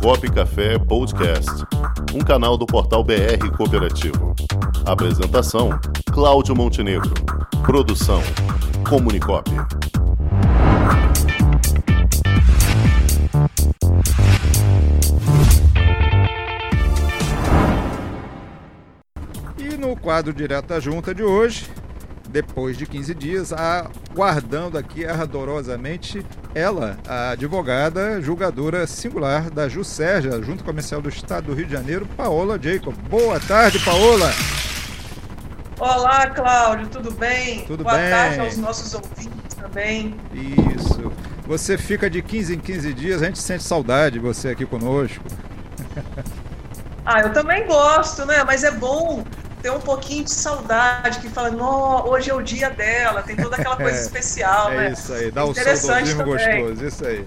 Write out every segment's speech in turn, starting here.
Comunicop Café Podcast, um canal do portal BR Cooperativo. Apresentação: Cláudio Montenegro. Produção: Comunicop. E no quadro direto da junta de hoje, depois de 15 dias, aguardando aqui ardorosamente ela, a advogada julgadora singular da Juscerja, Junta Comercial do Estado do Rio de Janeiro, Paola Jacob. Boa tarde, Paola. Olá, Cláudio, tudo bem? Tudo Boa bem. tarde aos nossos ouvintes também. Isso. Você fica de 15 em 15 dias, a gente sente saudade de você aqui conosco. Ah, eu também gosto, né? Mas é bom ter um pouquinho de saudade, que fala, hoje é o dia dela, tem toda aquela coisa É, especial, né? É isso aí, dá Interessante saudosismo gostoso, isso aí.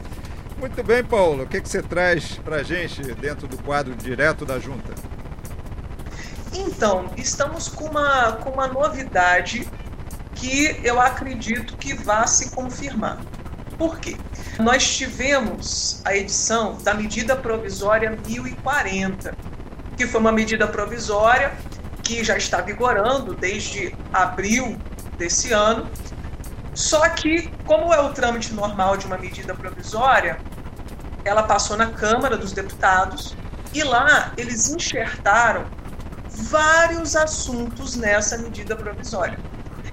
Muito bem, Paulo, o que, que você traz pra gente dentro do quadro direto da junta? Então, estamos com uma, com uma novidade que eu acredito que vá se confirmar. Por quê? Nós tivemos a edição da medida provisória 1040, que foi uma medida provisória que já está vigorando desde abril desse ano. Só que, como é o trâmite normal de uma medida provisória, ela passou na Câmara dos Deputados e lá eles enxertaram vários assuntos nessa medida provisória.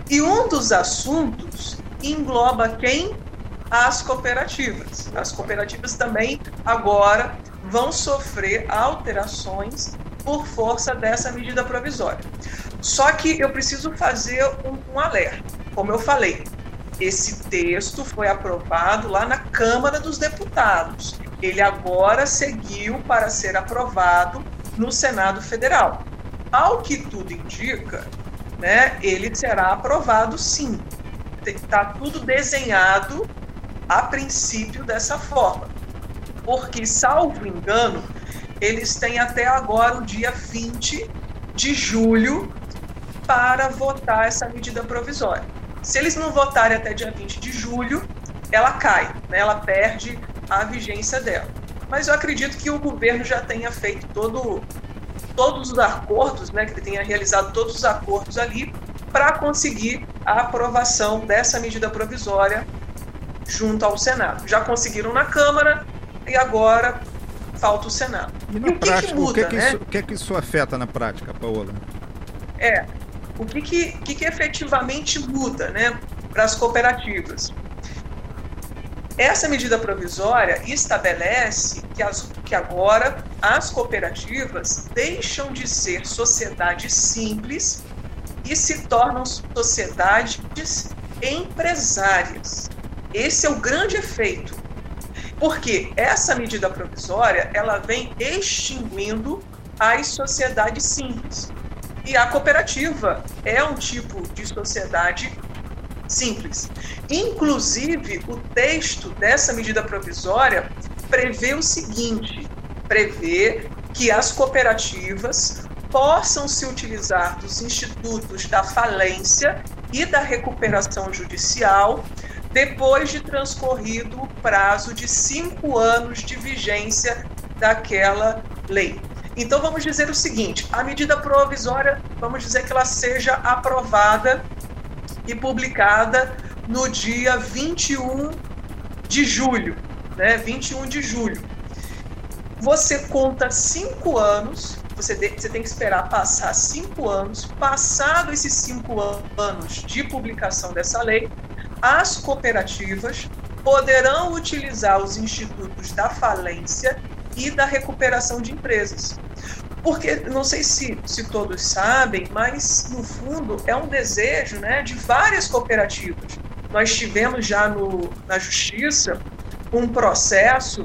E um dos assuntos engloba quem? As cooperativas. As cooperativas também agora vão sofrer alterações por força dessa medida provisória. Só que eu preciso fazer um, um alerta. Como eu falei, esse texto foi aprovado lá na Câmara dos Deputados. Ele agora seguiu para ser aprovado no Senado Federal. Ao que tudo indica, né, ele será aprovado sim. Está tudo desenhado a princípio dessa forma. Porque, salvo engano, eles têm até agora o dia 20 de julho para votar essa medida provisória. Se eles não votarem até dia 20 de julho, ela cai, né? ela perde a vigência dela. Mas eu acredito que o governo já tenha feito todo, todos os acordos, né? que ele tenha realizado todos os acordos ali para conseguir a aprovação dessa medida provisória junto ao Senado. Já conseguiram na Câmara e agora falta o Senado. E na E o que que prática, o, muda, que, que né? isso, o que, que isso afeta na prática, Paola? É, o que, que, que, que efetivamente muda né, para as cooperativas? Essa medida provisória estabelece que, as, que agora as cooperativas deixam de ser sociedades simples e se tornam sociedades empresárias. Esse é o grande efeito. Porque essa medida provisória ela vem extinguindo as sociedades simples. E a cooperativa é um tipo de sociedade simples. Inclusive, o texto dessa medida provisória prevê o seguinte: prevê que as cooperativas possam se utilizar dos institutos da falência e da recuperação judicial depois de transcorrido o prazo de cinco anos de vigência daquela lei. Então vamos dizer o seguinte: a medida provisória, vamos dizer que ela seja aprovada e publicada no dia 21 de julho, né? 21 de julho. Você conta cinco anos, você, de- você tem que esperar passar cinco anos. Passado esses cinco an- anos de publicação dessa lei, as cooperativas poderão utilizar os institutos da falência e da recuperação de empresas. Porque, não sei se, se todos sabem, mas no fundo é um desejo né, de várias cooperativas. Nós tivemos já no, na Justiça um processo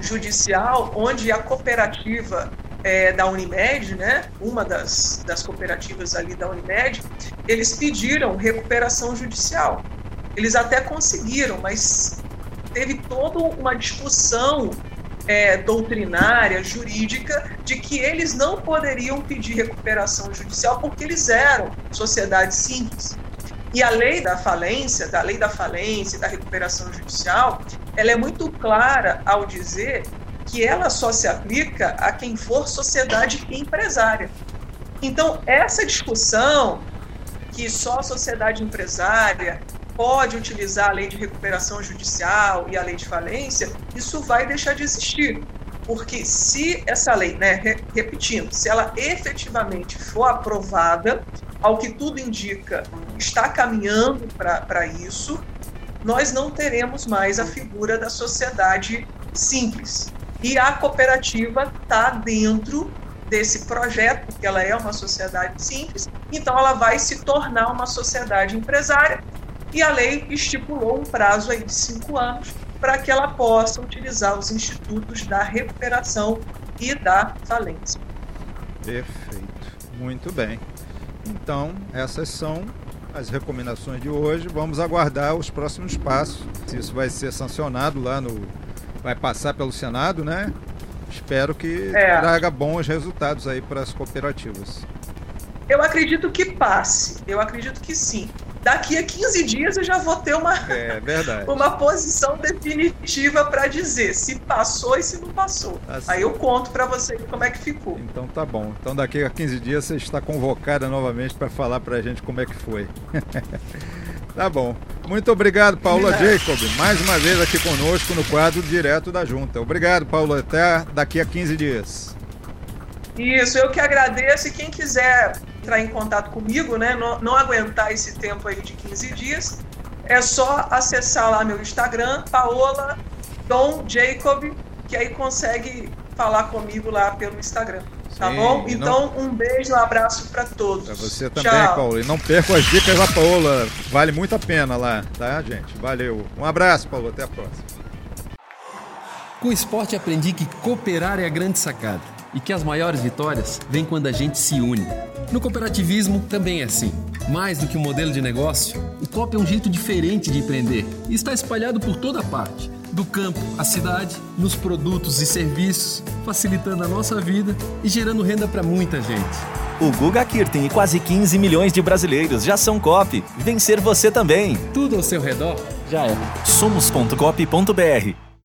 judicial onde a cooperativa eh, da Unimed, né, uma das, das cooperativas ali da Unimed, eles pediram recuperação judicial. Eles até conseguiram, mas teve toda uma discussão é, doutrinária, jurídica, de que eles não poderiam pedir recuperação judicial porque eles eram sociedades simples. E a lei da falência, da lei da falência e da recuperação judicial, ela é muito clara ao dizer que ela só se aplica a quem for sociedade empresária. Então, essa discussão que só a sociedade empresária pode utilizar a lei de recuperação judicial e a lei de falência, isso vai deixar de existir. Porque se essa lei, né, repetindo, se ela efetivamente for aprovada, ao que tudo indica, está caminhando para isso, nós não teremos mais a figura da sociedade simples. E a cooperativa está dentro desse projeto, porque ela é uma sociedade simples, então ela vai se tornar uma sociedade empresária. E a lei estipulou um prazo aí de cinco anos para que ela possa utilizar os institutos da recuperação e da falência. Perfeito, muito bem. Então, essas são as recomendações de hoje. Vamos aguardar os próximos passos. Se isso vai ser sancionado lá no. Vai passar pelo Senado, né? Espero que é. traga bons resultados aí para as cooperativas. Eu acredito que passe, eu acredito que sim. Daqui a 15 dias eu já vou ter uma, é, uma posição definitiva para dizer se passou e se não passou. Assim. Aí eu conto para você como é que ficou. Então tá bom. Então daqui a 15 dias você está convocada novamente para falar para a gente como é que foi. tá bom. Muito obrigado, Paula Jacob, mais uma vez aqui conosco no quadro Direto da Junta. Obrigado, Paula. Até daqui a 15 dias. Isso, eu que agradeço. E quem quiser entrar em contato comigo, né, não, não aguentar esse tempo aí de 15 dias, é só acessar lá meu Instagram, Paola Dom Jacob, que aí consegue falar comigo lá pelo Instagram. Tá Sim, bom? Então, não... um beijo, um abraço para todos. Para você também, Tchau. Paulo. E não perca as dicas da Paola. Vale muito a pena lá, tá, gente? Valeu. Um abraço, Paulo. Até a próxima. Com o esporte aprendi que cooperar é a grande sacada e que as maiores vitórias vêm quando a gente se une. No cooperativismo também é assim. Mais do que um modelo de negócio, o COP é um jeito diferente de empreender e está espalhado por toda parte do campo à cidade, nos produtos e serviços, facilitando a nossa vida e gerando renda para muita gente. O Guga Kirten e quase 15 milhões de brasileiros já são COP. Vencer você também. Tudo ao seu redor já é. Somos.cop.br